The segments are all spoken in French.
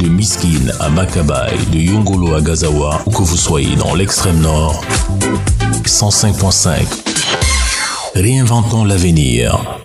De Miskin à Makabai, de Yongolo à Gazawa, où que vous soyez dans l'extrême nord, 105.5. Réinventons l'avenir.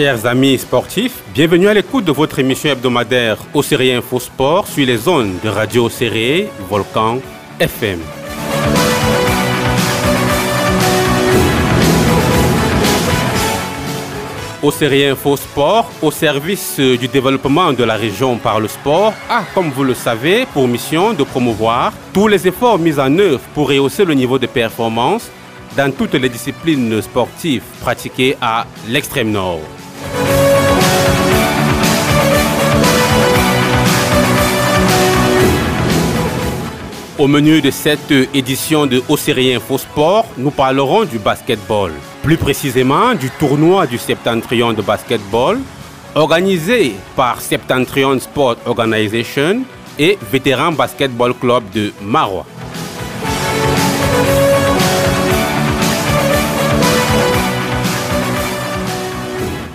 Chers amis sportifs, bienvenue à l'écoute de votre émission hebdomadaire au Série Info Sport sur les zones de Radio Série Volcan FM. Au Série Info Sport, au service du développement de la région par le sport, a, comme vous le savez, pour mission de promouvoir tous les efforts mis en œuvre pour rehausser le niveau de performance dans toutes les disciplines sportives pratiquées à l'extrême nord. Au menu de cette édition de Océrien Info Sport, nous parlerons du basketball. Plus précisément du tournoi du Septentrion de basketball organisé par Septentrion Sport Organization et Vétéran Basketball Club de Marois.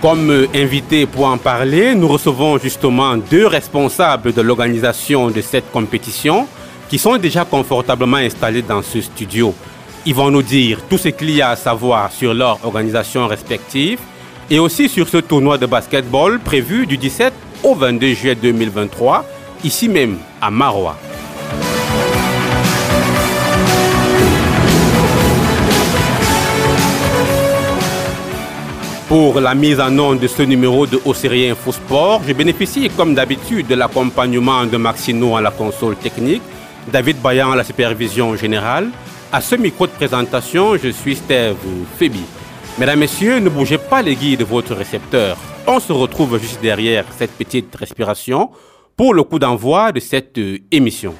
Comme invité pour en parler, nous recevons justement deux responsables de l'organisation de cette compétition qui sont déjà confortablement installés dans ce studio. Ils vont nous dire tout ce qu'il y a à savoir sur leur organisation respective et aussi sur ce tournoi de basketball prévu du 17 au 22 juillet 2023, ici même à Marois. Pour la mise en onde de ce numéro de Océrien Info Sport, je bénéficie comme d'habitude de l'accompagnement de Maxino à la console technique, David Bayan à la supervision générale. À ce micro de présentation, je suis Steve Febi. Mesdames, Messieurs, ne bougez pas les guides de votre récepteur. On se retrouve juste derrière cette petite respiration pour le coup d'envoi de cette émission.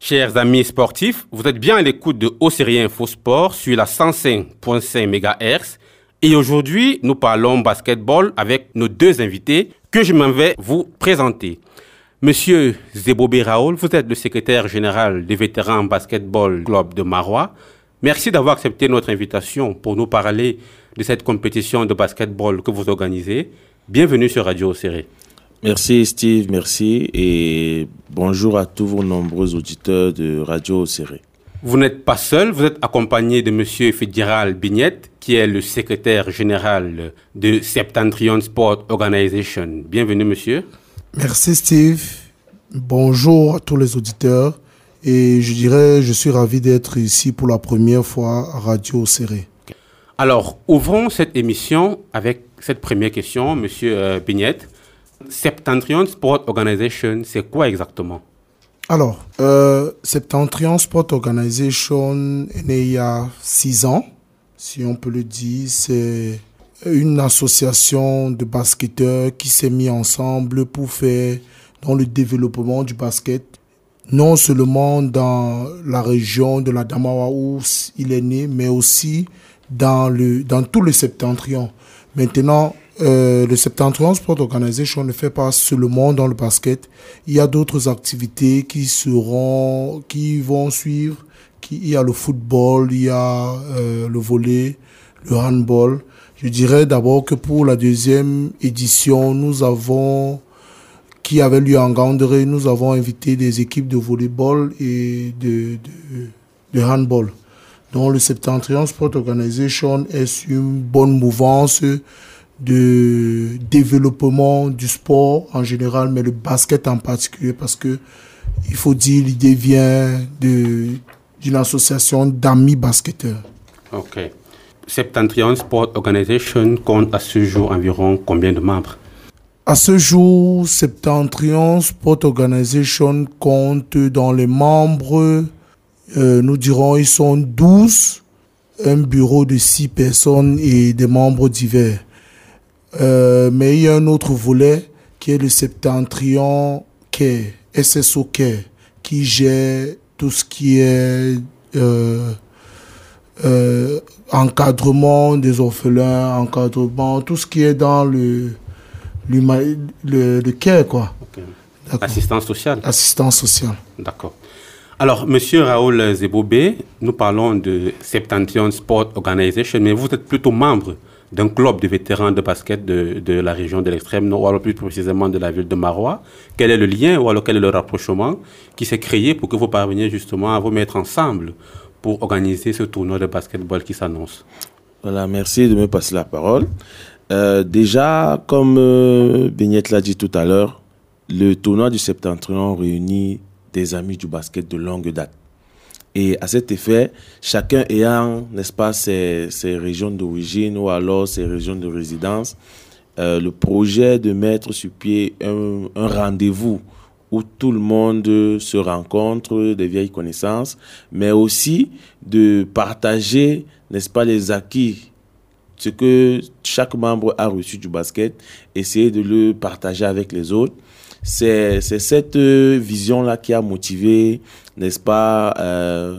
Chers amis sportifs, vous êtes bien à l'écoute de Océrien Info Sport sur la 105.5 MHz. Et aujourd'hui, nous parlons basketball avec nos deux invités que je m'en vais vous présenter. Monsieur Zebobé Raoul, vous êtes le secrétaire général des vétérans basketball club de Marois. Merci d'avoir accepté notre invitation pour nous parler de cette compétition de basketball que vous organisez. Bienvenue sur Radio Océré. Merci Steve, merci et bonjour à tous vos nombreux auditeurs de Radio Océré. Vous n'êtes pas seul, vous êtes accompagné de Monsieur Fédéral Bignette, qui est le secrétaire général de Septentrion Sport Organization. Bienvenue, monsieur. Merci, Steve. Bonjour à tous les auditeurs. Et je dirais, je suis ravi d'être ici pour la première fois à Radio Serré. Alors, ouvrons cette émission avec cette première question, monsieur euh, Bignette. Septentrion Sport Organization, c'est quoi exactement? Alors, euh, Septentrion Sport Organization est né il y a six ans, si on peut le dire. C'est une association de basketteurs qui s'est mis ensemble pour faire dans le développement du basket, non seulement dans la région de la Damawa où il est né, mais aussi dans, le, dans tout le septentrion. Maintenant, euh, le Septentrion Sport Organization ne fait pas seulement dans le basket. Il y a d'autres activités qui seront, qui vont suivre. Il y a le football, il y a euh, le volley, le handball. Je dirais d'abord que pour la deuxième édition, nous avons, qui avait lieu en Gandré, nous avons invité des équipes de volleyball et de, de, handball. Donc le Septentrion Sport Organization est une bonne mouvance de développement du sport en général, mais le basket en particulier, parce que il faut dire, l'idée vient de, d'une association d'amis basketteurs. Ok. Septentrion Sport Organization compte à ce jour environ combien de membres? À ce jour, Septentrion Sport Organization compte dans les membres, euh, nous dirons, ils sont 12, un bureau de 6 personnes et des membres divers. Euh, mais il y a un autre volet qui est le Septentrion Care, SSO Care, qui gère tout ce qui est euh, euh, encadrement des orphelins, encadrement, tout ce qui est dans le, le, le, care, quoi. Assistance sociale. Assistance sociale. D'accord. Alors, Monsieur Raoul Zebobé, nous parlons de Septentrion Sport Organization, mais vous êtes plutôt membre d'un club de vétérans de basket de, de la région de l'extrême nord, ou alors plus précisément de la ville de Marois. Quel est le lien, ou alors quel est le rapprochement qui s'est créé pour que vous parveniez justement à vous mettre ensemble pour organiser ce tournoi de basketball qui s'annonce? Voilà, merci de me passer la parole. Euh, déjà, comme euh, l'a dit tout à l'heure, le tournoi du Septentrion réunit des amis du basket de longue date. Et à cet effet, chacun ayant, n'est-ce pas, ses, régions d'origine ou alors ses régions de résidence, euh, le projet de mettre sur pied un, rendez-vous où tout le monde se rencontre, des vieilles connaissances, mais aussi de partager, n'est-ce pas, les acquis, ce que chaque membre a reçu du basket, essayer de le partager avec les autres. C'est cette vision-là qui a motivé n'est-ce pas, euh,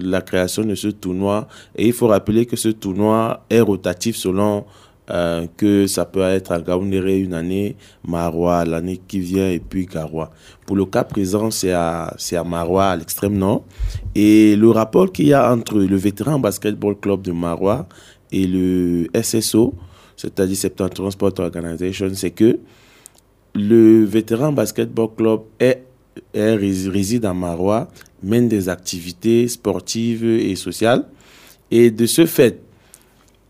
la création de ce tournoi. Et il faut rappeler que ce tournoi est rotatif selon euh, que ça peut être à Gaoundéré une année, Marois l'année qui vient et puis Garoua. Pour le cas présent, c'est à, à Marois, à l'extrême nord. Et le rapport qu'il y a entre le vétéran basketball club de Marois et le SSO, c'est-à-dire Septentrion Sport Organization, c'est que le vétéran basketball club est elle réside à Marois, mène des activités sportives et sociales. Et de ce fait,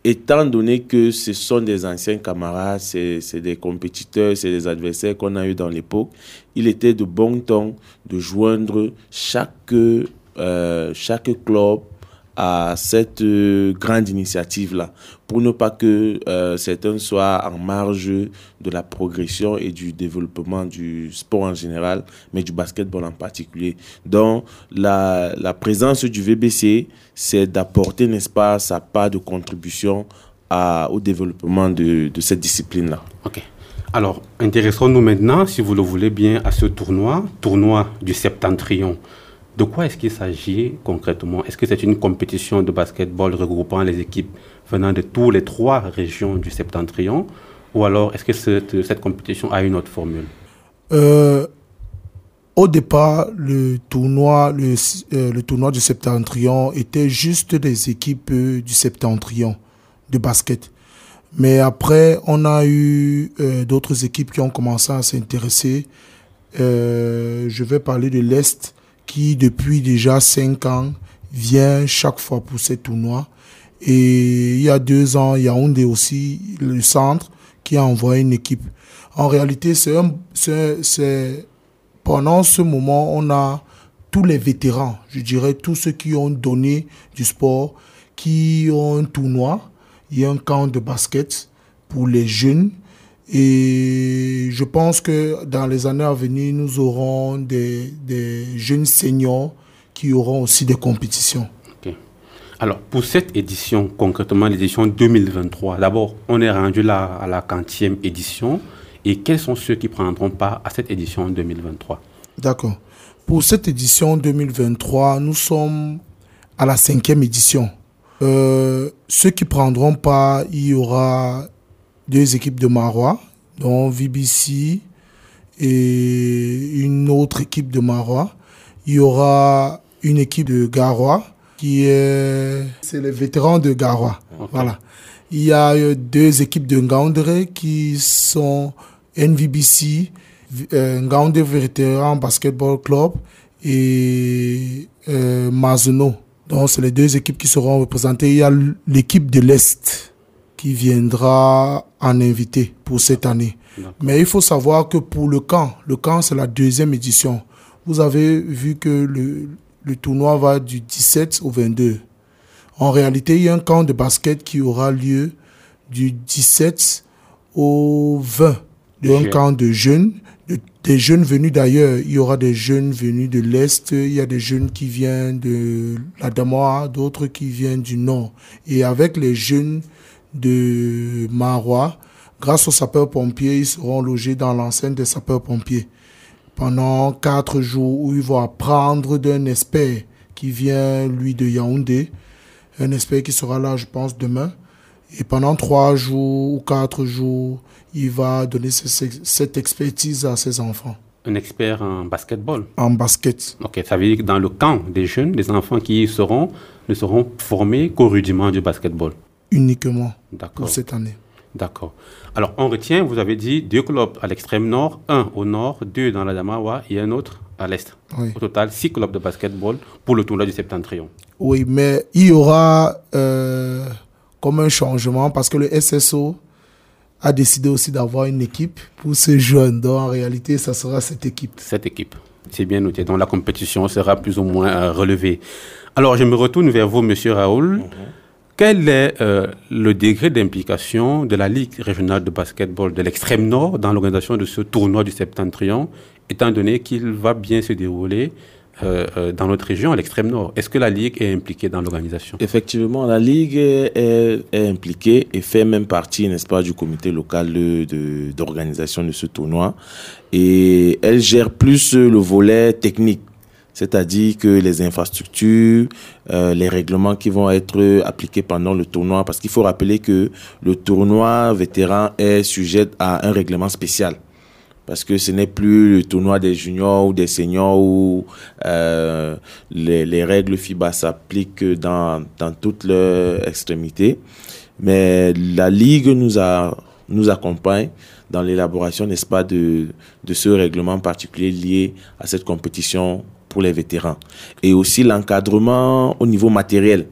étant donné que ce sont des anciens camarades, c'est des compétiteurs, c'est des adversaires qu'on a eu dans l'époque, il était de bon temps de joindre chaque, euh, chaque club à cette euh, grande initiative-là, pour ne pas que euh, certains soient en marge de la progression et du développement du sport en général, mais du basketball en particulier. Donc, la, présence du VBC, c'est d'apporter, n'est-ce pas, sa part de contribution au développement de, de cette discipline-là. Ok. Alors, intéressons-nous maintenant, si vous le voulez bien, à ce tournoi, tournoi du Septentrion. De quoi est-ce qu'il s'agit concrètement? Est-ce que c'est une compétition de basketball regroupant les équipes venant de toutes les trois régions du septentrion? Ou alors est-ce que cette, compétition a une autre formule? Euh, Au départ, le tournoi, le, euh, le, tournoi du septentrion était juste des équipes euh, du septentrion de basket. Mais après, on a eu d'autres équipes qui ont commencé à s'intéresser. je vais parler de l'Est qui depuis déjà cinq ans vient chaque fois pour ces tournois. Et il y a deux ans, Yaoundé aussi, le centre, qui a envoyé une équipe. En réalité, c'est, pendant ce moment, on a tous les vétérans, je dirais tous ceux qui ont donné du sport, qui ont un tournoi, il y a un camp de basket pour les jeunes et je pense que dans les années à venir, nous aurons des, des jeunes seniors qui auront aussi des compétitions. Alors, pour cette édition, concrètement l'édition 2023, d'abord, on est rendu là à la 40e édition. Et quels sont ceux qui prendront part à cette édition 2023 D'accord. Pour cette édition 2023, nous sommes à la cinquième édition. Euh, ceux qui prendront part, il y aura deux équipes de Marois, dont VBC et une autre équipe de Marois. Il y aura une équipe de Garois qui est, c'est les vétérans de Garois. Voilà. Il y a euh, deux équipes de Ngaoundéré qui sont NVBC, euh, Ngaoundé Vétéran Basketball Club et euh. Donc, c'est les deux équipes qui seront représentées. Il y a l'équipe de l'Est qui viendra en invité pour cette année. Mais il faut savoir que pour le camp, le camp c'est la deuxième édition. Vous avez vu que le, le tournoi va du 17 au 22. En réalité, il y a un camp de basket qui aura lieu du 17 au 20 d'un camp de jeunes, des jeunes venus d'ailleurs. Il y aura des jeunes venus de l'Est, il y a des jeunes qui viennent de la Damoa, d'autres qui viennent du Nord. Et avec les jeunes de Marois, grâce aux sapeurs-pompiers, ils seront logés dans l'enceinte des sapeurs-pompiers pendant quatre jours où ils vont apprendre d'un expert qui vient, lui, de Yaoundé. Un expert qui sera là, je pense, demain. Et pendant trois jours ou quatre jours, il va donner cette expertise à ses enfants. Un expert en basketball En basket. Ok, ça veut dire que dans le camp des jeunes, les enfants qui y seront ne seront formés qu'au rudiment du basketball Uniquement pour cette année. D'accord. Alors, on retient, vous avez dit, deux clubs à l'extrême nord, un au nord, deux dans la Damawa et un autre à l'est. Au total, six clubs de basketball pour le tournoi du Septentrion. Oui, mais il y aura euh, comme un changement parce que le SSO a décidé aussi d'avoir une équipe pour ces jeunes. Donc, en réalité, ça sera cette équipe. Cette équipe. C'est bien noté. Donc, la compétition sera plus ou moins euh, relevée. Alors, je me retourne vers vous, monsieur Raoul. Mhm. Quel est euh, le degré d'implication de la Ligue régionale de basketball de l'extrême nord dans l'organisation de ce tournoi du Septentrion, étant donné qu'il va bien se dérouler euh, euh, dans notre région, à l'extrême nord? Est-ce que la Ligue est impliquée dans l'organisation? Effectivement, la Ligue est, impliquée et fait même partie, n'est-ce pas, du comité local d'organisation de, de ce tournoi. Et elle gère plus le volet technique c'est-à-dire que les infrastructures, euh, les règlements qui vont être appliqués pendant le tournoi, parce qu'il faut rappeler que le tournoi vétéran est sujet à un règlement spécial. Parce que ce n'est plus le tournoi des juniors ou des seniors où euh, les, les, règles FIBA s'appliquent dans, dans toutes leurs extrémités. Mais la Ligue nous, accompagne dans l'élaboration, n'est-ce pas, de ce règlement particulier lié à cette compétition pour les vétérans. Et aussi l'encadrement au niveau matériel.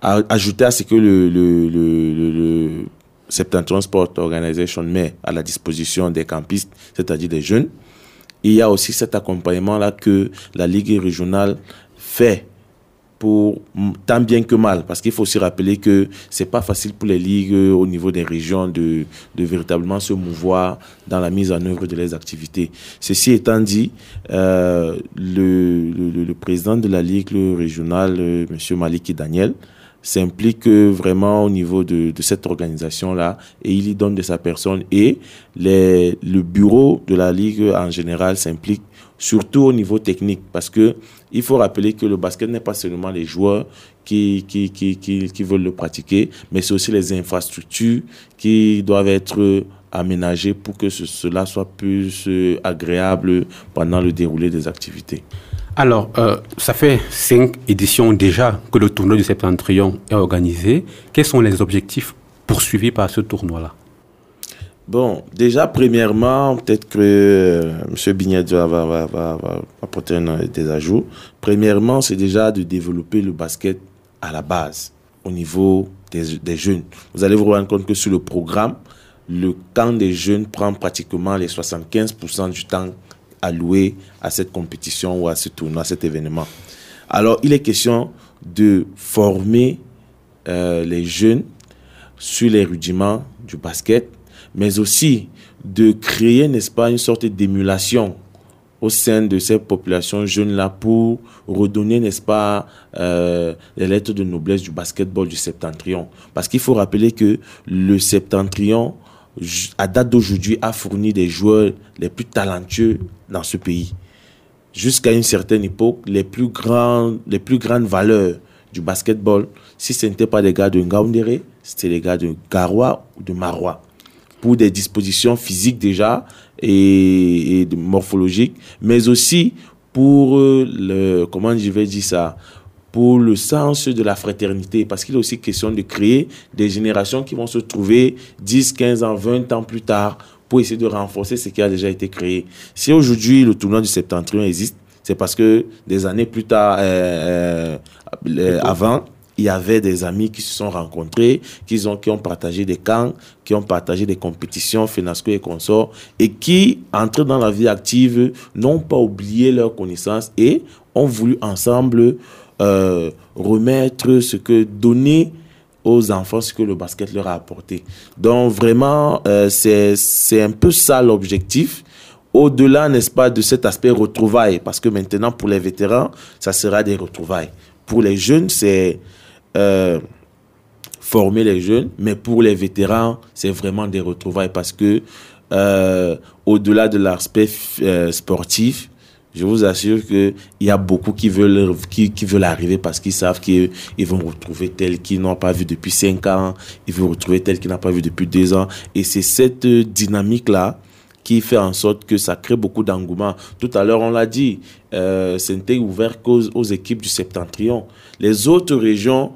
Ajouter à ce que le, le, le, Septentrion Organization met à la disposition des campistes, c'est-à-dire des jeunes. il y a aussi cet accompagnement-là que la Ligue régionale fait pour tant bien que mal, parce qu'il faut aussi rappeler que c'est pas facile pour les ligues euh, au niveau des régions de, de véritablement se mouvoir dans la mise en œuvre de leurs activités. Ceci étant dit, euh, le, le, président de la ligue régionale, euh, Monsieur Maliki Daniel, s'implique vraiment au niveau de, de cette organisation-là et il y donne de sa personne et les, le bureau de la ligue en général s'implique surtout au niveau technique, parce que il faut rappeler que le basket n'est pas seulement les joueurs qui, qui, qui, qui, veulent le pratiquer, mais c'est aussi les infrastructures qui doivent être aménagées pour que cela soit plus euh, agréable pendant le déroulé des activités. Alors, euh, ça fait cinq éditions déjà que le tournoi du Septentrion est organisé. Quels sont les objectifs poursuivis par ce tournoi-là? Bon, déjà, premièrement, peut-être que euh, M. Bignet va, apporter des ajouts. Premièrement, c'est déjà de développer le basket à la base, au niveau des, jeunes. Vous allez vous rendre compte que sur le programme, le camp des jeunes prend pratiquement les 75% du temps alloué à cette compétition ou à ce tournoi, à cet événement. Alors, il est question de former euh, les jeunes sur les rudiments du basket, mais aussi de créer, n'est-ce pas, une sorte d'émulation au sein de ces populations jeunes-là pour redonner, n'est-ce pas, euh, les lettres de noblesse du basketball du septentrion. Parce qu'il faut rappeler que le septentrion, à date d'aujourd'hui, a fourni des joueurs les plus talentueux dans ce pays. Jusqu'à une certaine époque, les plus, grands, les plus grandes valeurs du basketball, si ce n'était pas des gars de Ngaoundéré, c'était les gars de Garoua ou de Marois pour des dispositions physiques déjà et, morphologiques, mais aussi pour euh, le, comment je vais dire ça, pour le sens de la fraternité, parce qu'il est aussi question de créer des générations qui vont se trouver 10, 15 ans, 20 ans plus tard pour essayer de renforcer ce qui a déjà été créé. Si aujourd'hui le tournoi du septentrion existe, c'est parce que des années plus tard, euh, euh, avant, il y avait des amis qui se sont rencontrés, qui ont, qui ont partagé des camps, qui ont partagé des compétitions, FENASCO et consorts, et qui, entrés dans la vie active, n'ont pas oublié leurs connaissances et ont voulu ensemble euh, remettre ce que, donner aux enfants ce que le basket leur a apporté. Donc vraiment, euh, c'est un peu ça l'objectif. Au-delà, n'est-ce pas, de cet aspect retrouvailles, parce que maintenant, pour les vétérans, ça sera des retrouvailles. Pour les jeunes, c'est euh, former les jeunes, mais pour les vétérans, c'est vraiment des retrouvailles, parce que euh, au-delà de l'aspect euh, sportif, je vous assure qu'il y a beaucoup qui veulent, qui, veulent arriver parce qu'ils savent qu'ils vont retrouver tel qu'ils n'ont pas vu depuis 5 ans, ils vont retrouver tel qu'ils n'ont pas vu depuis 2 ans. Et c'est cette dynamique-là qui fait en sorte que ça crée beaucoup d'engouement. Tout à l'heure, on l'a dit, euh, c'était ouvert aux équipes du septentrion. Les autres régions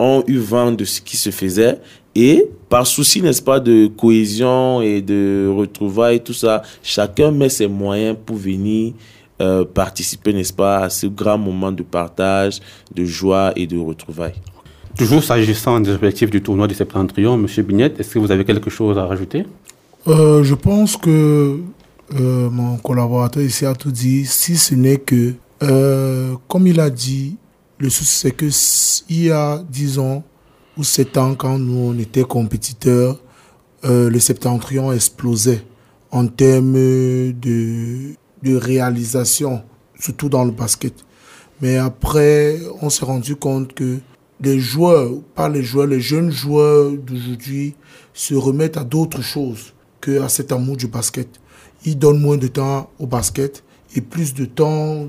ont eu vent de ce qui se faisait et par souci, n'est-ce pas, de cohésion et de retrouvailles, tout ça, chacun met ses moyens pour venir euh, participer, n'est-ce pas, à ce grand moment de partage, de joie et de retrouvailles. Toujours s'agissant des objectifs du tournoi du Septentrion, M. Bignette, est-ce que vous avez quelque chose à rajouter? Euh, Je pense que euh, mon collaborateur ici a tout dit, si ce n'est que, comme il a dit, le souci c'est que il y a, disons, ou 7 ans, quand nous on était compétiteurs, le Septentrion explosait en termes de de réalisation, surtout dans le basket. Mais après, on s'est rendu compte que les joueurs, pas les joueurs, les jeunes joueurs d'aujourd'hui se remettent à d'autres choses que à cet amour du basket. Ils donnent moins de temps au basket et plus de temps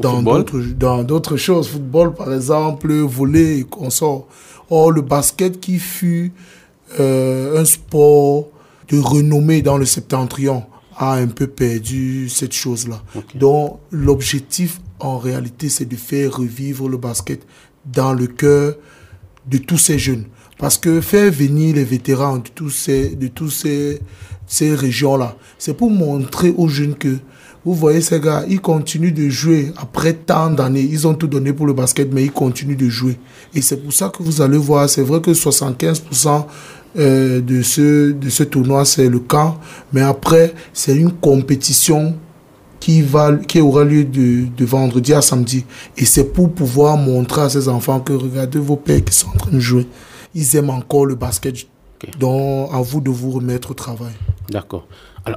dans d'autres, dans d'autres choses. Football, par exemple, voler et consorts. Or, le basket qui fut euh, un sport de renommée dans le septentrion, a un peu perdu cette chose-là. Donc l'objectif en réalité, c'est de faire revivre le basket dans le cœur de tous ces jeunes. Parce que faire venir les vétérans de tous ces, de tous ces, ces régions-là, c'est pour montrer aux jeunes que, vous voyez ces gars, ils continuent de jouer après tant d'années. Ils ont tout donné pour le basket, mais ils continuent de jouer. Et c'est pour ça que vous allez voir, c'est vrai que 75% euh, de, ce, de ce tournoi, c'est le camp. Mais après, c'est une compétition qui, va, qui aura lieu de, de vendredi à samedi. Et c'est pour pouvoir montrer à ces enfants que regardez vos pères qui sont en train de jouer. Ils aiment encore le basket. Donc, à vous de vous remettre au travail. D'accord.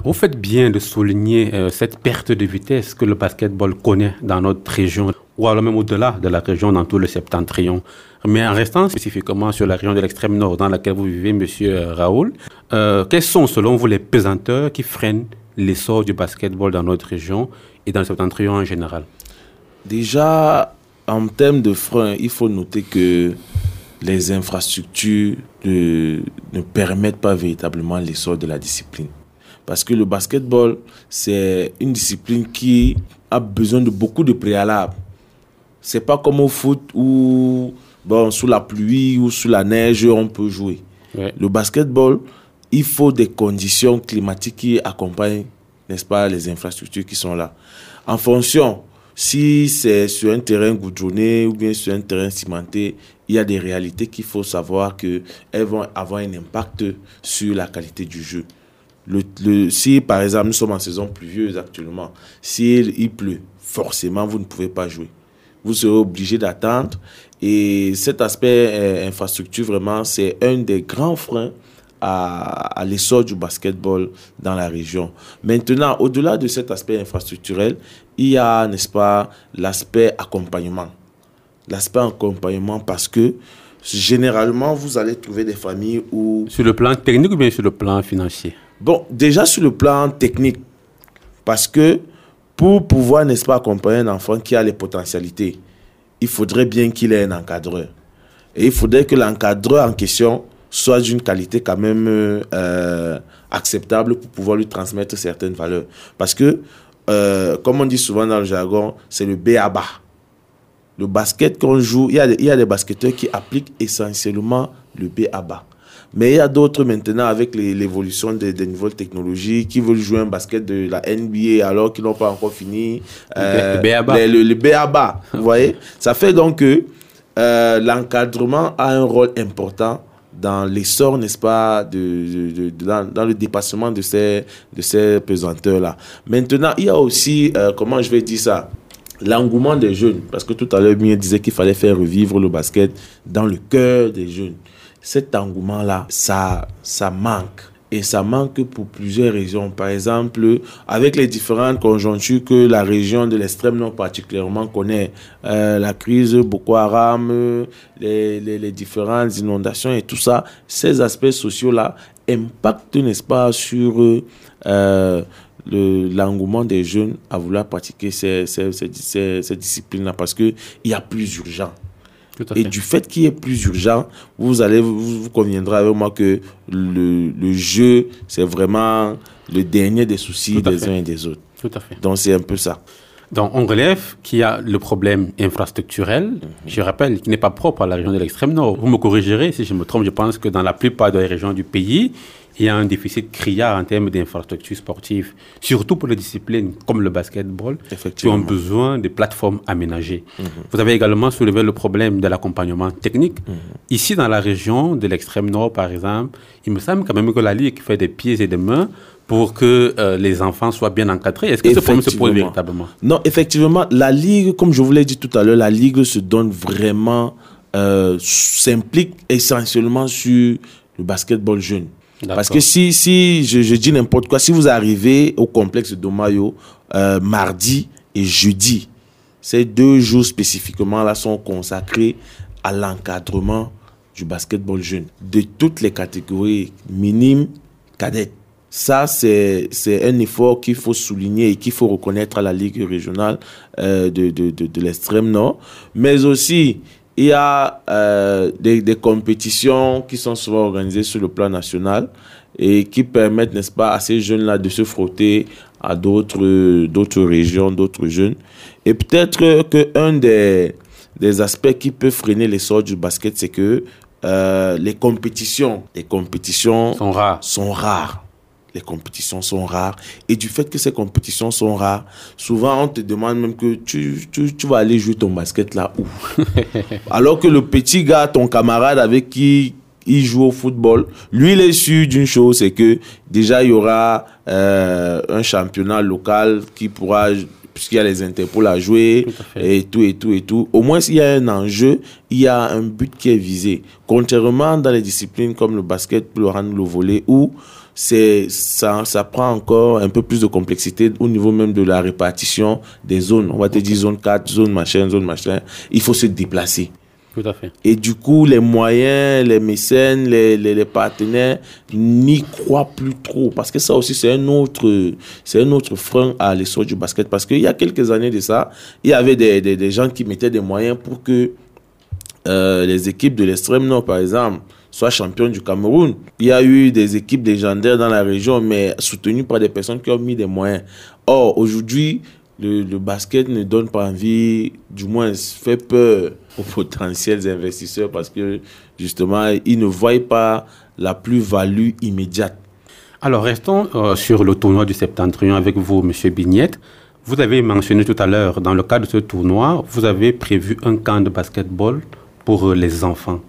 Vous faites bien de souligner euh, cette perte de vitesse que le basketball connaît dans notre région, ou alors même au-delà de la région, dans tout le septentrion. Mais en restant spécifiquement sur la région de l'extrême nord dans laquelle vous vivez, monsieur euh, Raoul, euh, quels sont selon vous les pesanteurs qui freinent l'essor du basketball dans notre région et dans le septentrion en général? Déjà, en termes de frein, il faut noter que les infrastructures ne permettent pas véritablement l'essor de la discipline. Parce que le basketball, c'est une discipline qui a besoin de beaucoup de préalables. C'est pas comme au foot où bon, sous la pluie ou sous la neige, on peut jouer. Le basketball, il faut des conditions climatiques qui accompagnent, n'est-ce pas, les infrastructures qui sont là. En fonction, si c'est sur un terrain goudronné ou bien sur un terrain cimenté, il y a des réalités qu'il faut savoir qu'elles vont avoir un impact sur la qualité du jeu. Si par exemple nous sommes en saison pluvieuse actuellement, s'il il pleut, forcément vous ne pouvez pas jouer. Vous serez obligé d'attendre et cet aspect euh, infrastructure, vraiment, c'est un des grands freins à, à l'essor du basketball dans la région. Maintenant, au-delà de cet aspect infrastructurel, il y a, n'est-ce pas, l'aspect accompagnement. L'aspect accompagnement parce que généralement, vous allez trouver des familles où... Sur le plan technique ou bien sur le plan financier? Bon, déjà sur le plan technique. Parce que pour pouvoir, n'est-ce pas, accompagner un enfant qui a les potentialités, il faudrait bien qu'il ait un encadreur. Et il faudrait que l'encadreur en question soit d'une qualité quand même euh, acceptable pour pouvoir lui transmettre certaines valeurs. Parce que, euh, comme on dit souvent dans le jargon, c'est le B à bas. Le basket qu'on joue, il y, a, il y a des basketteurs qui appliquent essentiellement le B à bas. Mais il y a d'autres maintenant avec l'évolution des, nouvelles technologies qui veulent jouer un basket de la NBA alors qu'ils n'ont pas encore fini. Euh, le BABA. Le, le, vous voyez? Ça fait donc que euh, l'encadrement a un rôle important dans l'essor, n'est-ce pas, de, dans, le dépassement de ces, de ces pesanteurs-là. Maintenant, il y a aussi, euh, comment je vais dire ça L'engouement des jeunes. Parce que tout à l'heure, Mien disait qu'il fallait faire revivre le basket dans le cœur des jeunes. Cet engouement-là, ça, ça manque. Et ça manque pour plusieurs raisons. Par exemple, avec les différentes conjonctures que la région de l'extrême nord particulièrement connaît, euh, la crise Boko Haram, les, les, les, différentes inondations et tout ça, ces aspects sociaux-là impactent, n'est-ce pas, sur euh, l'engouement des jeunes à vouloir pratiquer ces, ces, ces, disciplines-là parce qu'il y a plus urgent. Et du fait qu'il y ait plus urgent, vous allez vous, conviendrez avec moi que le, le jeu, c'est vraiment le dernier des soucis des uns et des autres. Tout à fait. Donc c'est un peu ça. Donc on relève qu'il y a le problème infrastructurel, je rappelle, qui n'est pas propre à la région de l'extrême nord. Vous me corrigerez si je me trompe, je pense que dans la plupart des régions du pays, il y a un déficit criard en termes d'infrastructures sportives, surtout pour les disciplines comme le basketball, qui ont besoin de plateformes aménagées. Mhm. Vous avez également soulevé le problème de l'accompagnement technique. Mhm. Ici, dans la région de l'extrême nord, par exemple, il me semble quand même que la Ligue fait des pieds et des mains pour que euh, les enfants soient bien encadrés. Est-ce que ce problème se pose véritablement? Non, effectivement, la Ligue, comme je vous l'ai dit tout à l'heure, la Ligue se donne vraiment, euh, s'implique essentiellement sur le basketball jeune. Parce que si, si je, je dis n'importe quoi, si vous arrivez au complexe de Domayo euh, mardi et jeudi, ces deux jours spécifiquement là sont consacrés à l'encadrement du basketball jeune de toutes les catégories minimes, cadettes. Ça, c'est un effort qu'il faut souligner et qu'il faut reconnaître à la Ligue régionale euh, de, de, de, de l'extrême nord. Mais aussi, il y a euh, des, des, compétitions qui sont souvent organisées sur le plan national et qui permettent, n'est-ce pas, à ces jeunes-là de se frotter à d'autres, d'autres régions, d'autres jeunes. Et peut-être qu'un des, des aspects qui peut freiner l'essor du basket, c'est que euh, les compétitions, les compétitions sont rares. Sont rares les compétitions sont rares. Et du fait que ces compétitions sont rares, souvent on te demande même que tu, tu, tu vas aller jouer ton basket là où? Alors que le petit gars, ton camarade avec qui il joue au football, lui il est sûr d'une chose, c'est que déjà il y aura euh, un championnat local qui pourra puisqu'il y a les Interpol à jouer tout à et tout et tout et tout. Au moins s'il y a un enjeu, il y a un but qui est visé. Contrairement dans les disciplines comme le basket, le hand, le volley, où c'est ça, ça prend encore un peu plus de complexité au niveau même de la répartition des zones. On va te dire zone 4, zone machin, zone machin. Il faut se déplacer. Tout à fait. Et du coup, les moyens, les mécènes, les, les, les partenaires n'y croient plus trop. Parce que ça aussi, c'est un autre, c'est un autre frein à l'essor du basket. Parce qu'il y a quelques années de ça, il y avait des, des, des gens qui mettaient des moyens pour que euh, les équipes de l'extrême nord, par exemple, soit champion du Cameroun. Il y a eu des équipes légendaires dans la région, mais soutenues par des personnes qui ont mis des moyens. Or, aujourd'hui, le, basket ne donne pas envie, du moins fait peur aux potentiels investisseurs parce que justement, ils ne voient pas la plus-value immédiate. Alors, restons euh, sur le tournoi du Septentrion avec vous, Monsieur Bignette. Vous avez mentionné tout à l'heure, dans le cadre de ce tournoi, vous avez prévu un camp de basketball pour les enfants.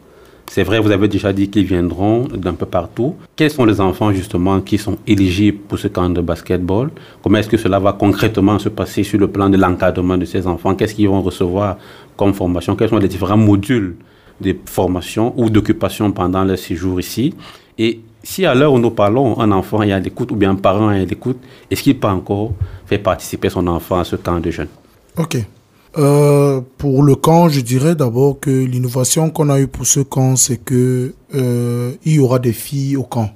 C'est vrai, vous avez déjà dit qu'ils viendront d'un peu partout. Quels sont les enfants justement qui sont éligibles pour ce camp de basketball? Comment est-ce que cela va concrètement se passer sur le plan de l'encadrement de ces enfants? Qu'est-ce qu'ils vont recevoir comme formation? Quels sont les différents modules de formation ou d'occupation pendant leur séjour ici? Et si à l'heure où nous parlons, un enfant est à l'écoute ou bien un parent est à l'écoute, est-ce qu'il peut encore faire participer son enfant à ce camp de jeunes? Ok. Euh, pour le camp, je dirais d'abord que l'innovation qu'on a eue pour ce camp, c'est que euh, il y aura des filles au camp.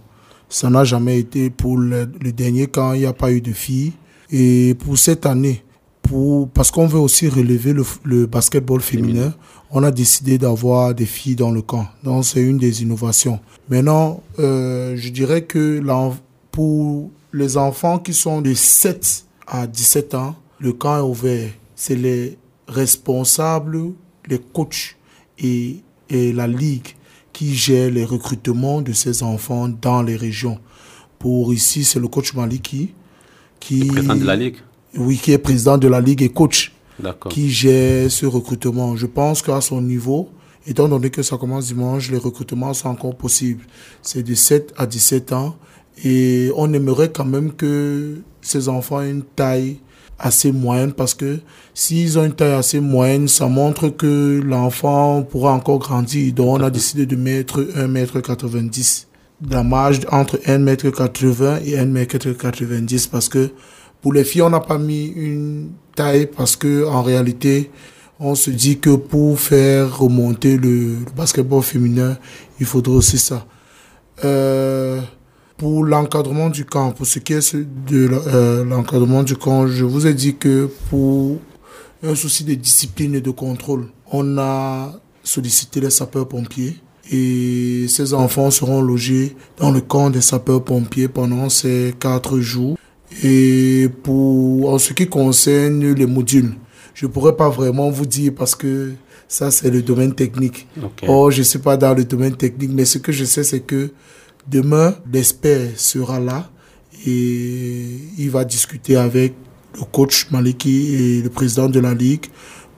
Ça n'a jamais été pour le, le dernier camp, il n'y a pas eu de filles. Et pour cette année, pour, parce qu'on veut aussi relever le, le basketball féminin, on a décidé d'avoir des filles dans le camp. Donc c'est une des innovations. Maintenant, euh, je dirais que pour les enfants qui sont de 7 à 17 ans, le camp est ouvert. C'est les responsables, les coachs et, et la ligue qui gère les recrutements de ces enfants dans les régions. Pour ici, c'est le coach Maliki qui le président de la ligue. Oui, qui est président de la ligue et coach qui gère ce recrutement. Je pense qu'à son niveau, étant donné que ça commence dimanche, les recrutements sont encore possibles. C'est de 7 à 17 ans et on aimerait quand même que ces enfants aient une taille assez moyenne parce que s'ils ont une taille assez moyenne, ça montre que l'enfant pourra encore grandir. Donc on a décidé de mettre 1m90 la marge entre 1m80 et 1m90 parce que pour les filles, on n'a pas mis une taille parce que en réalité, on se dit que pour faire remonter le, basketball féminin, il faudrait aussi ça. Euh, pour l'encadrement du camp, pour ce qui est de euh, l'encadrement du camp, je vous ai dit que pour un souci de discipline et de contrôle, on a sollicité les sapeurs-pompiers et ces enfants seront logés dans le camp des sapeurs-pompiers pendant ces quatre jours. Et pour en ce qui concerne les modules, je pourrais pas vraiment vous dire parce que ça c'est le domaine technique. Oh, je suis pas dans le domaine technique, mais ce que je sais c'est que demain l'expert sera là et il va discuter avec le coach Maliki et le président de la ligue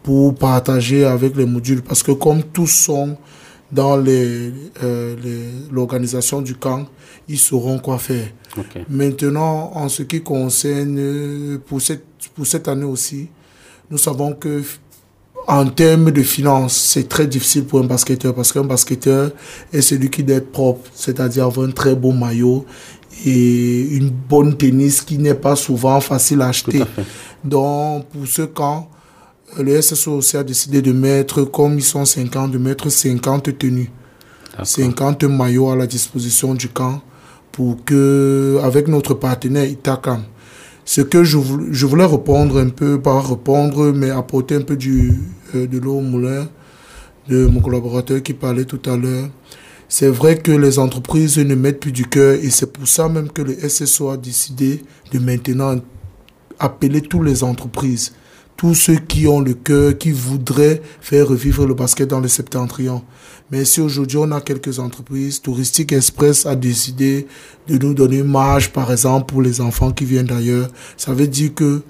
pour partager avec les modules parce que comme tous sont dans euh, l'organisation du camp, ils sauront quoi faire. Maintenant, en ce qui concerne, pour cette, pour cette année aussi, nous savons que en termes de finances, c'est très difficile pour un basketteur parce qu'un basketteur est celui qui doit être propre, c'est-à-dire avoir un très beau maillot et une bonne tennis qui n'est pas souvent facile à acheter. Donc, pour ce camp, le SSO aussi a décidé de mettre, comme ils sont 50, de mettre 50 tenues, 50 maillots à la disposition du camp pour que, avec notre partenaire Itakam, ce que je, voulais répondre un peu, pas répondre, mais apporter un peu du, euh, de l'eau au moulin de mon collaborateur qui parlait tout à l'heure. C'est vrai que les entreprises ne mettent plus du cœur et c'est pour ça même que le SSO a décidé de maintenant appeler toutes les entreprises tous ceux qui ont le cœur, qui voudraient faire revivre le basket dans le septentrion. Mais si aujourd'hui on a quelques entreprises, Touristique Express a décidé de nous donner une marge, par exemple, pour les enfants qui viennent d'ailleurs, ça veut dire que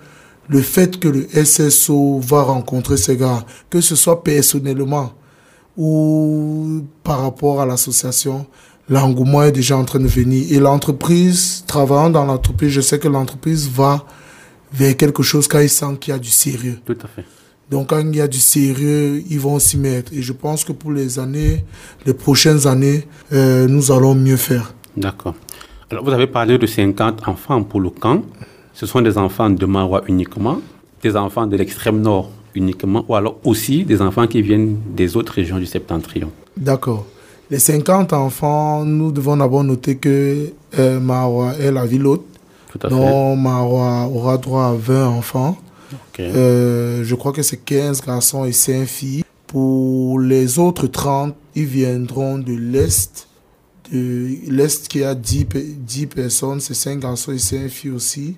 le fait que le SSO va rencontrer ces gars, que ce soit personnellement ou par rapport à l'association, l'engouement est déjà en train de venir. Et l'entreprise, travaillant dans l'entreprise, je sais que l'entreprise va vers quelque chose quand ils sentent qu'il y a du sérieux. Tout à fait. Donc quand il y a du sérieux, ils vont s'y mettre. Et je pense que pour les années, les prochaines années, euh, nous allons mieux faire. D'accord. Alors vous avez parlé de 50 enfants pour le camp. Ce sont des enfants de Marois uniquement, des enfants de l'extrême nord uniquement, ou alors aussi des enfants qui viennent des autres régions du septentrion. D'accord. Les 50 enfants, nous devons d'abord noter que euh, Marois est la ville haute donc, Marois aura droit à 20 enfants. Euh, je crois que c'est 15 garçons et 5 filles. Pour les autres 30, ils viendront de l'Est. De l'Est qui a 10, 10 personnes, c'est 5 garçons et 5 filles aussi.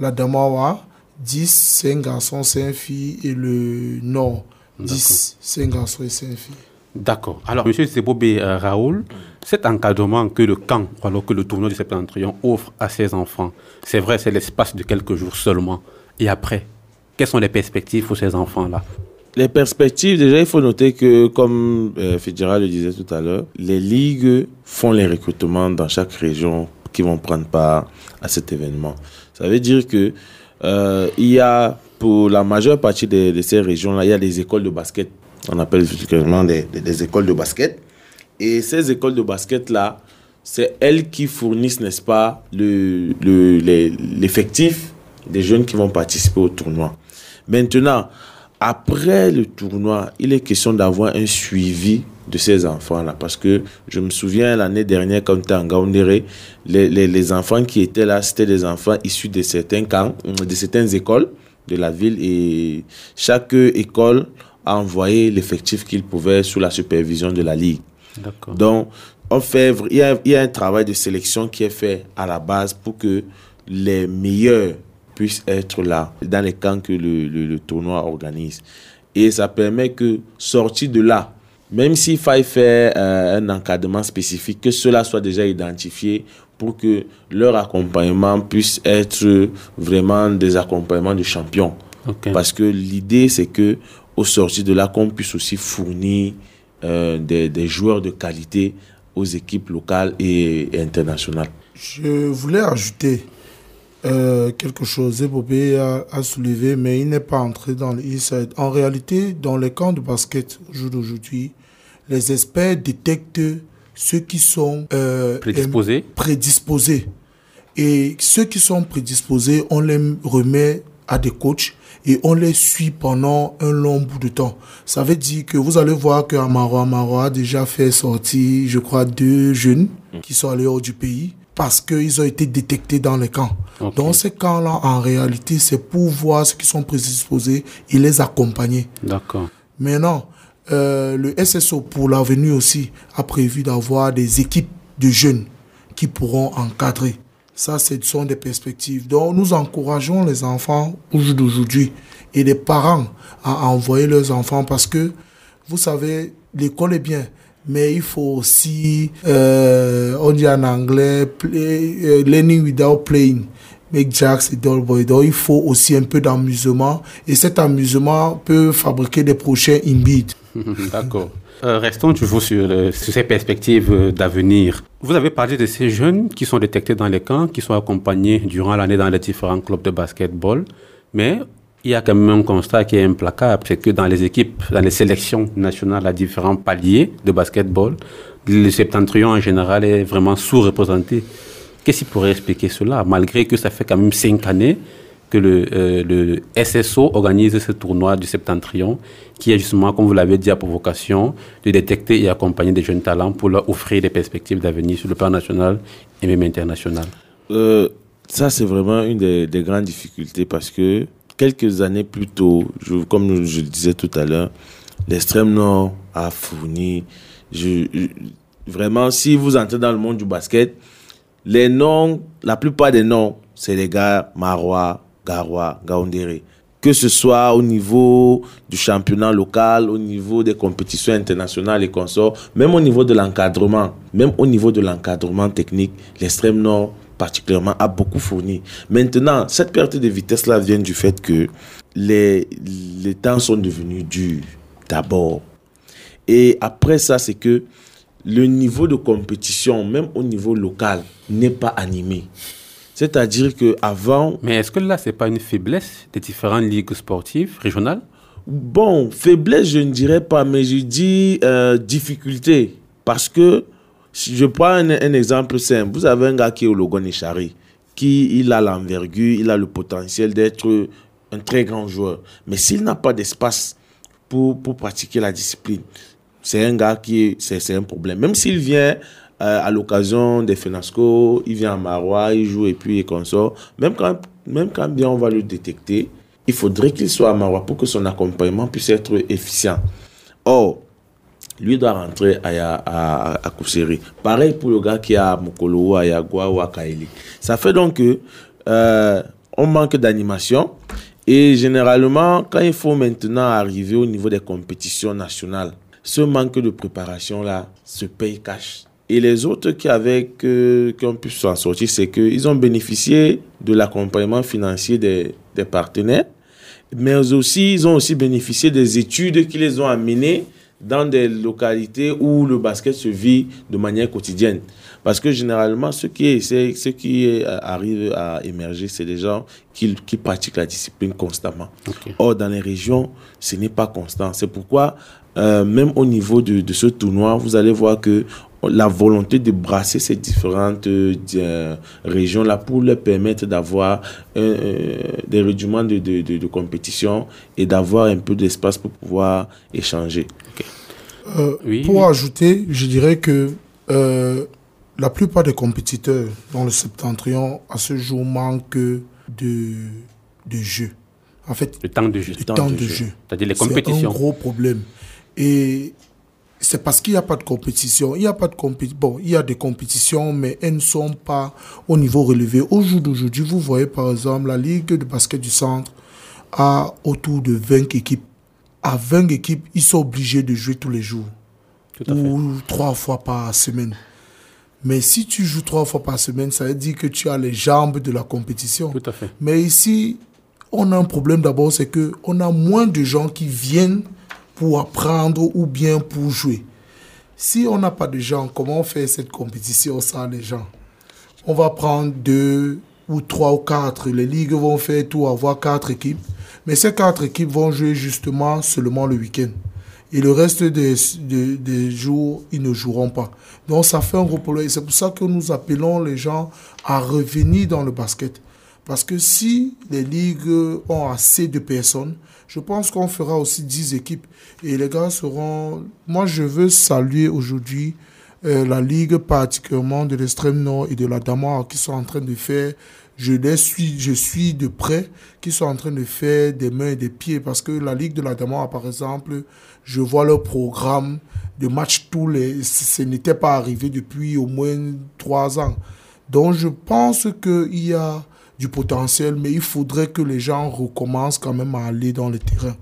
La Damawa, 10, 5 garçons, 5 filles. Et le Nord, 10, 5 garçons et 5 filles. D'accord. Alors, M. Sebobé euh, Raoul, cet encadrement que le camp, alors que le tournoi du Septentrion offre à ses enfants, c'est vrai, c'est l'espace de quelques jours seulement. Et après, quelles sont les perspectives pour ces enfants-là? Les perspectives, déjà, il faut noter que, comme euh, le disait tout à l'heure, les ligues font les recrutements dans chaque région qui vont prendre part à cet événement. Ça veut dire que euh, il y a, pour la majeure partie de, ces régions-là, il y a des écoles de basket on appelle effectivement des, des, écoles de basket. Et ces écoles de basket-là, c'est elles qui fournissent, n'est-ce pas, l'effectif le, des jeunes qui vont participer au tournoi. Maintenant, après le tournoi, il est question d'avoir un suivi de ces enfants-là. Parce que je me souviens l'année dernière, quand j'étais en Gaoundéré, les, les, les, enfants qui étaient là, c'était des enfants issus de certains camps, de certaines écoles de la ville. Et chaque école a envoyé l'effectif qu'il pouvait sous la supervision de la Ligue. Donc, on fait, il, y a, il y a un travail de sélection qui est fait à la base pour que les meilleurs puissent être là, dans les camps que le, le, tournoi organise. Et ça permet que, sorti de là, même s'il faille faire euh, un encadrement spécifique, que cela soit déjà identifié pour que leur accompagnement puisse être vraiment des accompagnements de champions. Parce que l'idée, c'est que au sortir de là qu'on puisse aussi fournir euh, des, des, joueurs de qualité aux équipes locales et, internationales. Je voulais ajouter euh, quelque chose. Ebobé a, a soulevé, mais il n'est pas entré dans le inside. En réalité, dans les camps de basket au jour d'aujourd'hui, les experts détectent ceux qui sont euh, Prédisposés. prédisposés. Et ceux qui sont prédisposés, on les remet à des coachs et on les suit pendant un long bout de temps. Ça veut dire que vous allez voir que Amaro Amaro a déjà fait sortir, je crois, deux jeunes qui sont allés hors du pays parce qu'ils ont été détectés dans les camps. Ok. Dans ces camps-là, en réalité, c'est pour voir ceux qui sont prédisposés et les accompagner. D'accord. Maintenant, euh, le SSO pour l'avenir aussi a prévu d'avoir des équipes de jeunes qui pourront encadrer. Ça, ce sont des perspectives. Donc, nous encourageons les enfants au jour d'aujourd'hui et les parents à envoyer leurs enfants parce que, vous savez, l'école est bien, mais il faut aussi, euh, on dit en anglais, play, euh, learning without playing. Make Jacks et dull boy. Donc, il faut aussi un peu d'amusement et cet amusement peut fabriquer des prochains Embiid. D'accord. Euh, restons toujours sur, sur ces perspectives d'avenir. Vous avez parlé de ces jeunes qui sont détectés dans les camps, qui sont accompagnés durant l'année dans les différents clubs de basketball. Mais il y a quand même un constat qui est implacable, c'est que dans les équipes, dans les sélections nationales à différents paliers de basketball, le septentrion en général est vraiment sous-représenté. Qu'est-ce qui pourrait expliquer cela, malgré que ça fait quand même cinq années que le, euh, SSO organise ce tournoi du Septentrion, qui est justement, comme vous l'avez dit, à pour vocation de détecter et accompagner des jeunes talents pour leur offrir des perspectives d'avenir sur le plan national et même international. Euh, ça, c'est vraiment une des grandes difficultés parce que quelques années plus tôt, comme je le disais tout à l'heure, l'extrême nord a fourni. Vraiment, si vous entrez dans le monde du basket, les noms, la plupart des noms, c'est les gars Marois, Garois, Gaoundéré. Que ce soit au niveau du championnat local, au niveau des compétitions internationales et consorts, même au niveau de l'encadrement, même au niveau de l'encadrement technique, l'extrême nord particulièrement a beaucoup fourni. Maintenant, cette perte de vitesse-là vient du fait que les, les temps sont devenus durs, d'abord. Et après ça, c'est que le niveau de compétition, même au niveau local, n'est pas animé. C'est-à-dire que avant, Mais est-ce que là, c'est pas une faiblesse des différentes ligues sportives régionales? Bon, faiblesse, je ne dirais pas, mais je dis euh, difficulté. Parce que, je prends un, exemple simple, vous avez un gars qui est au Logon Echari, qui il a l'envergure, il a le potentiel d'être un très grand joueur. Mais s'il n'a pas d'espace pour, pour pratiquer la discipline, c'est un gars qui est, c'est, c'est un problème. Même s'il vient euh, à l'occasion des FENASCO, il vient à Marois, il joue et puis il consort, même quand, même quand bien on va le détecter, il faudrait qu'il soit à Marois pour que son accompagnement puisse être efficient. Or, lui doit rentrer à, à, à, à. Pareil pour le gars qui est à Mokolo, à Yagua ou à Kaili. Ça fait donc que euh, on manque d'animation et généralement, quand il faut maintenant arriver au niveau des compétitions nationales, ce manque de préparation là se paye cash. Et les autres qui, avec, euh, qui ont pu s'en sortir, c'est qu'ils ont bénéficié de l'accompagnement financier des, des partenaires, mais aussi, ils ont aussi bénéficié des études qui les ont amenés dans des localités où le basket se vit de manière quotidienne. Parce que généralement, ceux qui, ceux qui euh, arrivent à émerger, c'est des gens qui, qui pratiquent la discipline constamment. Or, dans les régions, ce n'est pas constant. C'est pourquoi, euh, même au niveau de, de ce tournoi, vous allez voir que la volonté de brasser ces différentes euh, régions-là pour leur permettre d'avoir euh, des rudiments de, de, de, de compétition et d'avoir un peu d'espace pour pouvoir échanger. Euh, Oui, pour oui. ajouter, je dirais que euh, la plupart des compétiteurs dans le septentrion à ce jour manquent de, de jeu. En fait, Le temps de jeu. le temps temps de de jeu. jeu. C'est-à-dire les C'est un compétitions. gros problème. Et c'est parce qu'il n'y a pas de compétition. Il y a pas de compé- Bon, il y a des compétitions, mais elles ne sont pas au niveau relevé. Au jour d'aujourd'hui, vous voyez par exemple la Ligue de basket du centre a autour de 20 équipes. À 20 équipes, ils sont obligés de jouer tous les jours Tout à fait. ou trois fois par semaine. Mais si tu joues trois fois par semaine, ça veut dire que tu as les jambes de la compétition. Tout à fait. Mais ici, on a un problème d'abord, c'est que on a moins de gens qui viennent pour apprendre ou bien pour jouer. Si on n'a pas de gens, comment on fait cette compétition sans les gens? On va prendre deux ou trois ou quatre. Les ligues vont faire tout, avoir quatre équipes. Mais ces quatre équipes vont jouer justement seulement le week-end. Et le reste des, des, jours, ils ne joueront pas. Donc ça fait un gros problème. C'est pour ça que nous appelons les gens à revenir dans le basket. Parce que si les ligues ont assez de personnes, je pense qu'on fera aussi 10 équipes. Et les gars seront... Moi, je veux saluer aujourd'hui euh, la Ligue, particulièrement de l'extrême nord et de la Damoire, qui sont en train de faire je les suis, je suis de près, qui sont en train de faire des mains et des pieds. Parce que la Ligue de la Damoire, par exemple, je vois leur programme de match tous les, ce n'était pas arrivé depuis au moins trois ans. Donc je pense qu'il y a du potentiel, mais il faudrait que les gens recommencent quand même à aller dans le terrain.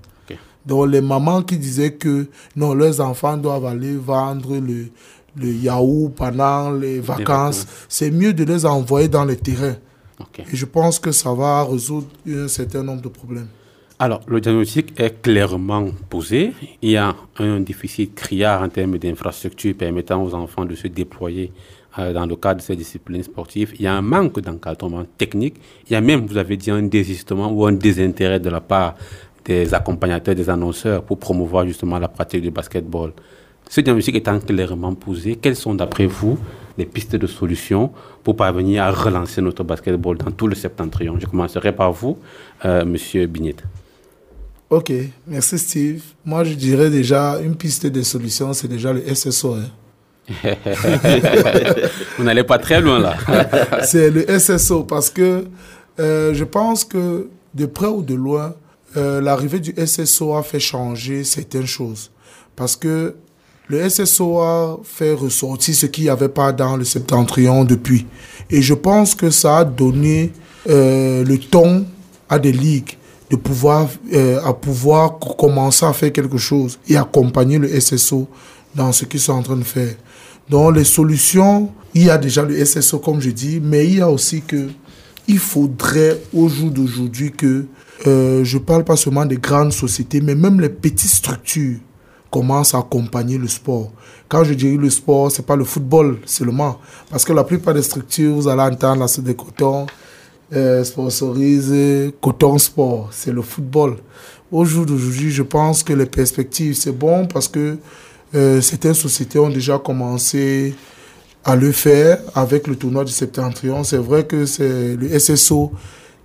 Donc les mamans qui disaient que non, leurs enfants doivent aller vendre le, le yaourt pendant les vacances, c'est mieux de les envoyer dans le terrain. Et je pense que ça va résoudre un certain nombre de problèmes. Alors, le diagnostic est clairement posé. Il y a un déficit criard en termes d'infrastructures permettant aux enfants de se déployer euh, dans le cadre de ces disciplines sportives. Il y a un manque d'encadrement technique. Il y a même, vous avez dit, un désistement ou un désintérêt de la part des accompagnateurs, des annonceurs pour promouvoir justement la pratique du basketball. Ce diagnostic étant clairement posé, quelles sont d'après vous les pistes de solutions pour parvenir à relancer notre basketball dans tout le septentrion? Je commencerai par vous, euh, Monsieur Bignet. Ok, merci Steve. Moi, je dirais déjà, une piste de solution, c'est déjà le SSO. Hein. Vous n'allez pas très loin là. c'est le SSO parce que euh, je pense que de près ou de loin, euh, l'arrivée du SSO a fait changer certaines choses. Parce que le SSO a fait ressortir ce qu'il n'y avait pas dans le septentrion depuis. Et je pense que ça a donné euh, le ton à des ligues de pouvoir, euh, à pouvoir commencer à faire quelque chose et accompagner le SSO dans ce qu'ils sont en train de faire. Donc les solutions, il y a déjà le SSO comme je dis, mais il y a aussi que il faudrait au jour d'aujourd'hui que euh, je parle pas seulement des grandes sociétés, mais même les petites structures commencent à accompagner le sport. Quand je dis le sport, c'est pas le football seulement, parce que la plupart des structures, vous allez entendre la des cotons, euh, sponsorise Coton Sport, c'est le football. Au jour d'aujourd'hui, je pense que les perspectives, c'est bon parce que euh, certaines sociétés ont déjà commencé à le faire avec le tournoi du Septentrion. C'est vrai que c'est le SSO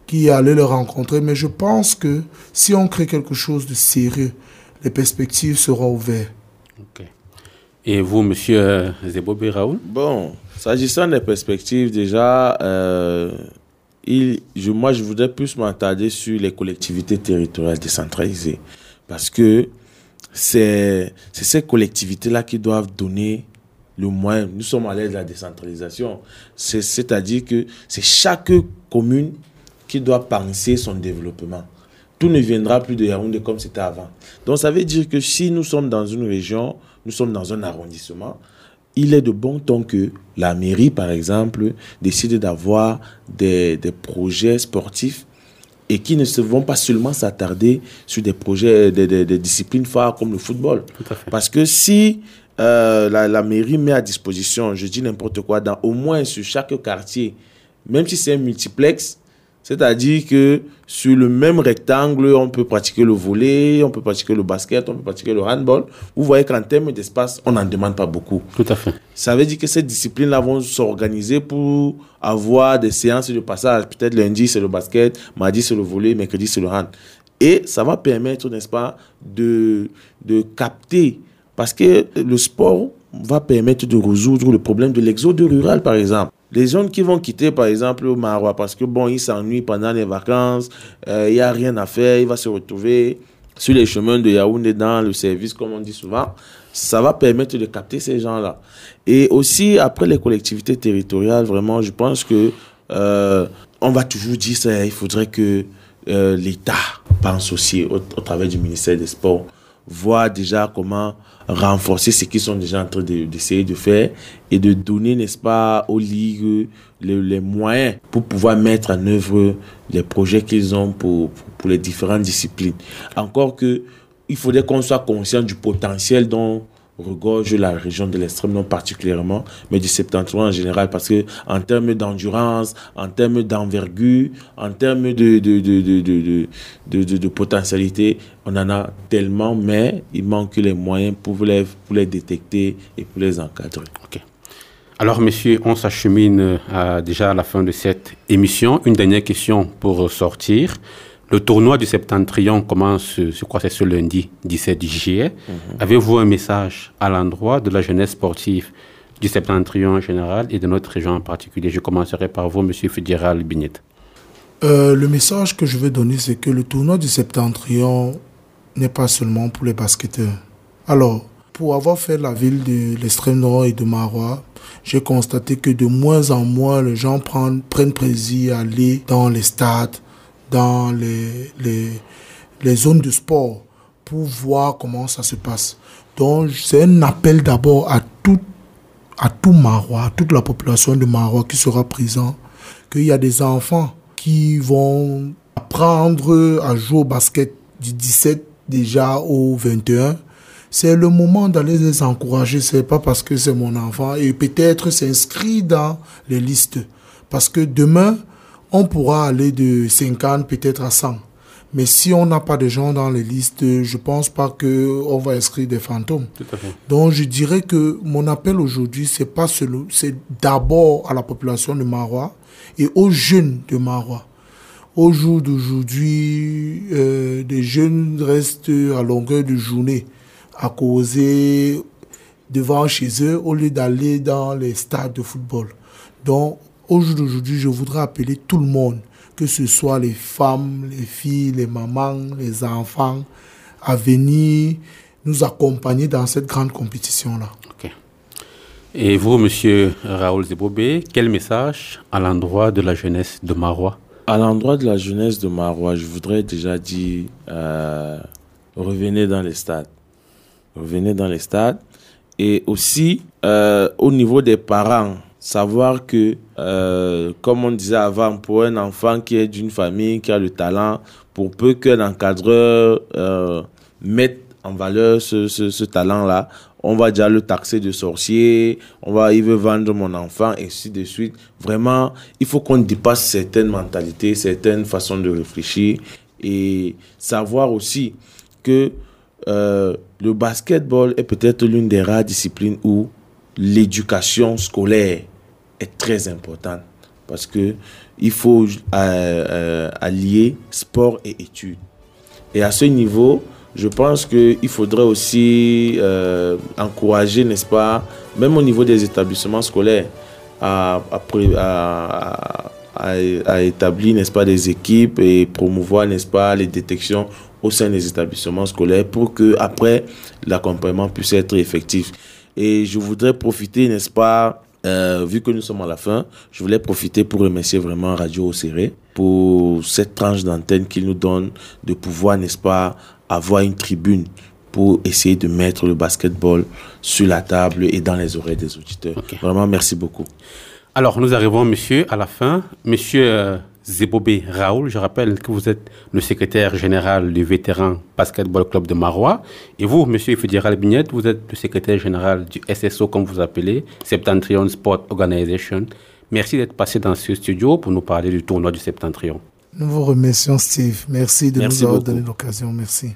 qui allait le rencontrer, mais je pense que si on crée quelque chose de sérieux, les perspectives seront ouvertes. Et vous, monsieur Zebobé Raoul? Bon, s'agissant des perspectives, déjà, euh, moi, je voudrais plus m'attarder sur les collectivités territoriales décentralisées. Parce que c'est ces collectivités-là qui doivent donner le moyen. Nous sommes à l'aise de la décentralisation. C'est-à-dire que c'est chaque commune qui doit penser son développement. Tout ne viendra plus de Yaoundé comme c'était avant. Donc ça veut dire que si nous sommes dans une région, nous sommes dans un arrondissement, il est de bon ton que la mairie, par exemple, décide d'avoir des, des, projets sportifs et qui ne se vont pas seulement s'attarder sur des projets, des, des, disciplines phares comme le football. Parce que si euh, la, la, mairie met à disposition, je dis n'importe quoi, dans, au moins sur chaque quartier, même si c'est un multiplex, c'est-à-dire que sur le même rectangle, on peut pratiquer le volet, on peut pratiquer le basket, on peut pratiquer le handball. Vous voyez qu'en termes d'espace, on n'en demande pas beaucoup. Tout à fait. Ça veut dire que ces disciplines-là vont s'organiser pour avoir des séances de passage. Peut-être lundi, c'est le basket, mardi, c'est le volet, mercredi, c'est le hand. Et ça va permettre, n'est-ce pas, de, de capter. Parce que le sport va permettre de résoudre le problème de l'exode rural, par exemple. Les jeunes qui vont quitter, par exemple, Marois, parce que bon, ils s'ennuient pendant les vacances, euh, il n'y a rien à faire, il va se retrouver sur les chemins de Yaoundé dans le service, comme on dit souvent. Ça va permettre de capter ces gens-là. Et aussi, après les collectivités territoriales, vraiment, je pense que euh, on va toujours dire ça, il faudrait que euh, l'État pense aussi au, au travers du ministère des Sports voir déjà comment renforcer ce qu'ils sont déjà en train d'essayer de, faire et de donner, n'est-ce pas, aux ligues les, moyens pour pouvoir mettre en œuvre les projets qu'ils ont pour, pour les différentes disciplines. Encore que il faudrait qu'on soit conscient du potentiel dont regorge la région de l'extrême nord particulièrement, mais du septentrion en général, parce que en termes d'endurance, en termes d'envergure, en termes de de, de, de, de, potentialité, on en a tellement, mais il manque les moyens pour les, pour les détecter et pour les encadrer. Ok. Alors, messieurs, on s'achemine déjà à la fin de cette émission. Une dernière question pour sortir. Le tournoi du Septentrion commence, je crois, c'est ce lundi 17 juillet. Mhm. Avez-vous un message à l'endroit de la jeunesse sportive du Septentrion en général et de notre région en particulier? Je commencerai par vous, Monsieur Fédéral Bignet. Euh, le message que je veux donner, c'est que le tournoi du Septentrion n'est pas seulement pour les basketteurs. Alors, pour avoir fait la ville de l'extrême nord et de Marois, j'ai constaté que de moins en moins les gens prennent, prennent plaisir à aller dans les stades, dans les, les, les zones de sport pour voir comment ça se passe. Donc, c'est un appel d'abord à tout, à tout Marois, à toute la population de Marois qui sera présent, qu'il y a des enfants qui vont apprendre à jouer au basket du 17 déjà au 21. C'est le moment d'aller les encourager. C'est pas parce que c'est mon enfant et peut-être s'inscrire dans les listes. Parce que demain, on pourra aller de 50 peut-être à 100. Mais si on n'a pas de gens dans les listes, je pense pas que on va inscrire des fantômes. Donc je dirais que mon appel aujourd'hui, c'est pas c'est d'abord à la population de Marois et aux jeunes de Marois. Au jour d'aujourd'hui, euh, des jeunes restent à longueur de journée à causer devant chez eux au lieu d'aller dans les stades de football. Donc Aujourd'hui, je voudrais appeler tout le monde, que ce soit les femmes, les filles, les mamans, les enfants, à venir nous accompagner dans cette grande compétition-là. Et vous, monsieur Raoul Zebobé, quel message à l'endroit de la jeunesse de Marois? À l'endroit de la jeunesse de Marois, je voudrais déjà dire euh, revenez dans les stades. Revenez dans les stades. Et aussi, euh, au niveau des parents, savoir que, euh, comme on disait avant, pour un enfant qui est d'une famille, qui a le talent, pour peu qu'un encadreur euh, mette en valeur ce, ce, talent-là, on va déjà le taxer de sorcier, on va, il veut vendre mon enfant, et ainsi de suite. Vraiment, il faut qu'on dépasse certaines mentalités, certaines façons de réfléchir, et savoir aussi que euh, le basketball est peut-être l'une des rares disciplines où l'éducation scolaire très importante parce que il faut euh, euh, allier sport et études. Et à ce niveau, je pense qu'il faudrait aussi euh, encourager, n'est-ce pas, même au niveau des établissements scolaires, à, à, à, établir, n'est-ce pas, des équipes et promouvoir, n'est-ce pas, les détections au sein des établissements scolaires pour que après l'accompagnement puisse être effectif. Et je voudrais profiter, n'est-ce pas, euh, vu que nous sommes à la fin, je voulais profiter pour remercier vraiment Radio Océré pour cette tranche d'antenne qu'il nous donne de pouvoir, n'est-ce pas, avoir une tribune pour essayer de mettre le basketball sur la table et dans les oreilles des auditeurs. Vraiment, merci beaucoup. Alors, nous arrivons, monsieur, à la fin. Monsieur euh, Zebobé Raoul. Je rappelle que vous êtes le secrétaire général du Vétéran Basketball Club de Marois. Et vous, monsieur Fédéral Bignette, vous êtes le secrétaire général du SSO, comme vous appelez, Septentrion Sport Organization. Merci d'être passé dans ce studio pour nous parler du tournoi du Septentrion. Nous vous remercions, Steve. Merci de nous avoir donné l'occasion. Merci.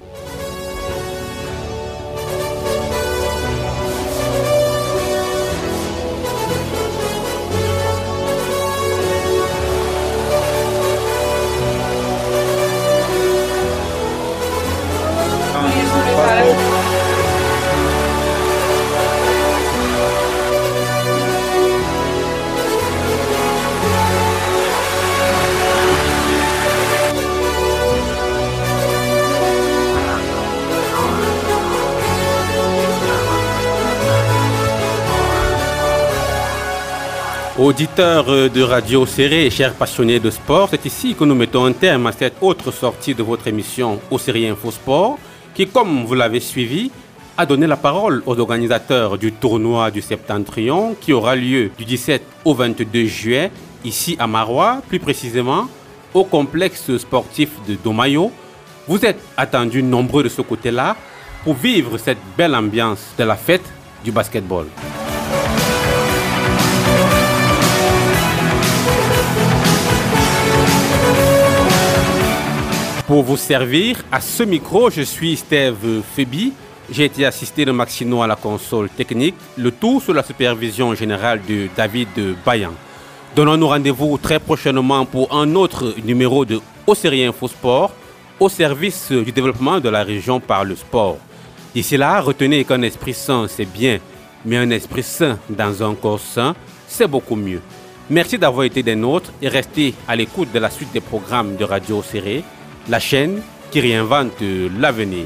Auditeurs de Radio Serré et chers passionnés de sport, c'est ici que nous mettons un terme à cette autre sortie de votre émission Au Série Info Sport, qui, comme vous l'avez suivi, a donné la parole aux organisateurs du tournoi du Septentrion qui aura lieu du 17 au 22 juillet ici à Marois, plus précisément au complexe sportif de Domayo. Vous êtes attendus nombreux de ce côté-là pour vivre cette belle ambiance de la fête du basketball. Pour vous servir, à ce micro, je suis Steve Febi. J'ai été assisté de Maxino à la console technique, le tout sous la supervision générale de David Bayan. Donnons-nous rendez-vous très prochainement pour un autre numéro de Océrie Info Sport au service du développement de la région par le sport. D'ici là, retenez qu'un esprit sain, c'est bien, mais un esprit sain dans un corps sain, c'est beaucoup mieux. Merci d'avoir été des nôtres et restez à l'écoute de la suite des programmes de Radio Serré la chaîne qui réinvente l'avenir.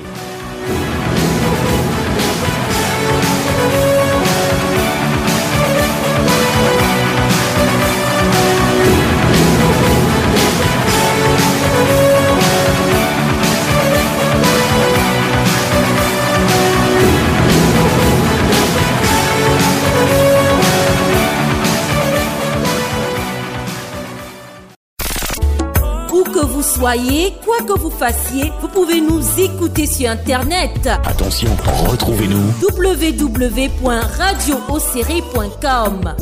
Soyez, quoi que vous fassiez, vous pouvez nous écouter sur Internet. Attention, retrouvez-nous www.radioocéré.com